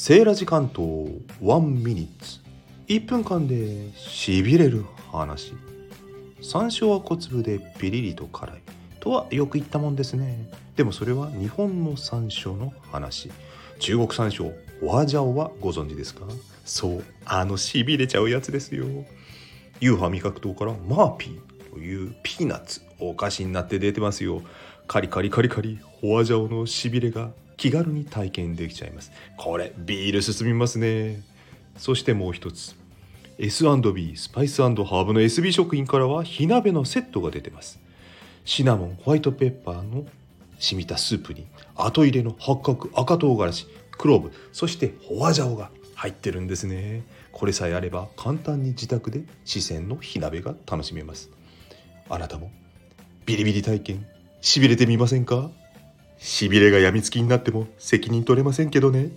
セーラジ関東1 minutes。1分間でしびれる話。山椒は小粒でピリリと辛いとはよく言ったもんですね。でもそれは日本の山椒の話。中国山椒花椒はご存知ですか？そうあのしびれちゃうやつですよ。UFA 味覚糖からマーピーというピーナッツお菓子になって出てますよ。カリカリカリカリ花椒のしびれが気軽に体験できちゃいます。これビール進みますね。そしてもう一つ。S&B スパイスハーブの SB 食品からは火鍋のセットが出てます。シナモンホワイトペッパーの染みたスープに後入れの八角赤唐辛子クローブそしてホワジャオが入ってるんですね。これさえあれば簡単に自宅で四川の火鍋が楽しめます。あなたもビリビリ体験しびれてみませんか？しびれがやみつきになっても責任取れませんけどね。